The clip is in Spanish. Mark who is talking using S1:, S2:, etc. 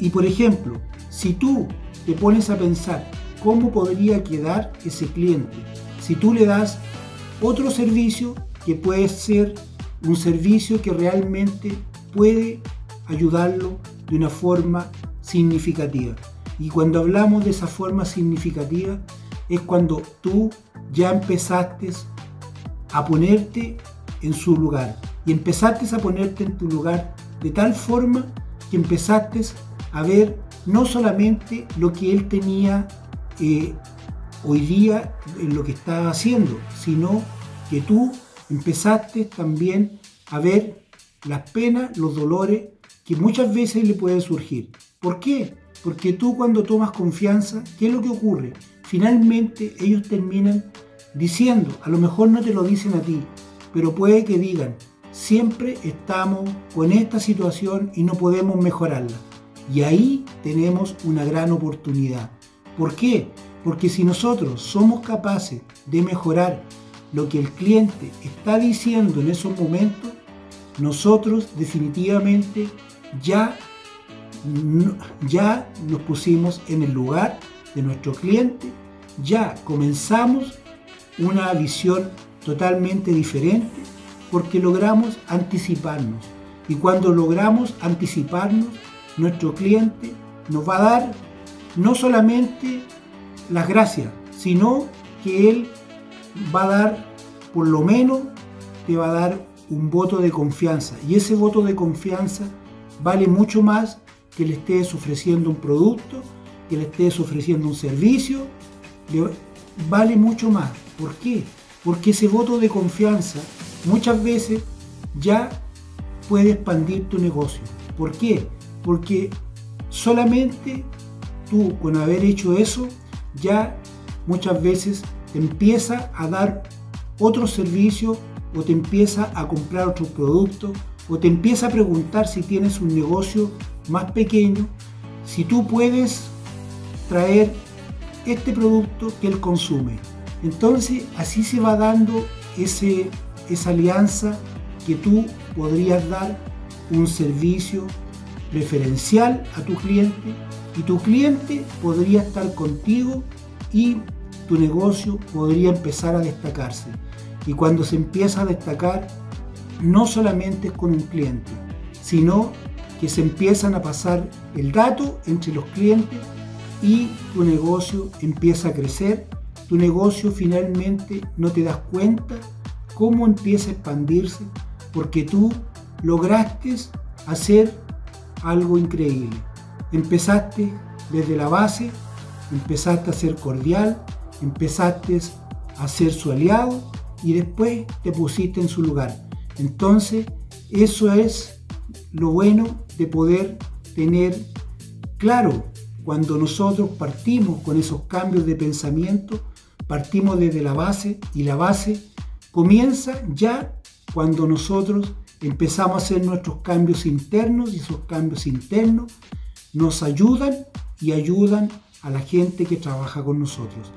S1: Y por ejemplo, si tú te pones a pensar cómo podría quedar ese cliente, si tú le das otro servicio que puede ser un servicio que realmente puede ayudarlo de una forma significativa. Y cuando hablamos de esa forma significativa es cuando tú ya empezaste a ponerte en su lugar. Y empezaste a ponerte en tu lugar de tal forma que empezaste a ver no solamente lo que él tenía eh, hoy día en lo que estaba haciendo, sino que tú empezaste también a ver las penas, los dolores que muchas veces le pueden surgir. ¿Por qué? Porque tú cuando tomas confianza, ¿qué es lo que ocurre? Finalmente ellos terminan diciendo, a lo mejor no te lo dicen a ti, pero puede que digan, siempre estamos con esta situación y no podemos mejorarla. Y ahí tenemos una gran oportunidad. ¿Por qué? Porque si nosotros somos capaces de mejorar lo que el cliente está diciendo en esos momentos, nosotros definitivamente ya, ya nos pusimos en el lugar de nuestro cliente, ya comenzamos una visión totalmente diferente porque logramos anticiparnos. Y cuando logramos anticiparnos, nuestro cliente nos va a dar no solamente las gracias, sino que él va a dar, por lo menos, te va a dar un voto de confianza. Y ese voto de confianza vale mucho más que le estés ofreciendo un producto, que le estés ofreciendo un servicio, vale mucho más. ¿Por qué? Porque ese voto de confianza muchas veces ya puede expandir tu negocio. ¿Por qué? Porque solamente tú con haber hecho eso ya muchas veces te empieza a dar otro servicio o te empieza a comprar otro producto o te empieza a preguntar si tienes un negocio más pequeño, si tú puedes traer este producto que él consume. Entonces así se va dando ese, esa alianza que tú podrías dar un servicio preferencial a tu cliente y tu cliente podría estar contigo y tu negocio podría empezar a destacarse. Y cuando se empieza a destacar, no solamente es con un cliente, sino que se empiezan a pasar el dato entre los clientes y tu negocio empieza a crecer. Tu negocio finalmente no te das cuenta cómo empieza a expandirse porque tú lograste hacer algo increíble. Empezaste desde la base, empezaste a ser cordial, empezaste a ser su aliado y después te pusiste en su lugar. Entonces, eso es lo bueno de poder tener claro cuando nosotros partimos con esos cambios de pensamiento, partimos desde la base y la base comienza ya cuando nosotros empezamos a hacer nuestros cambios internos y esos cambios internos nos ayudan y ayudan a la gente que trabaja con nosotros.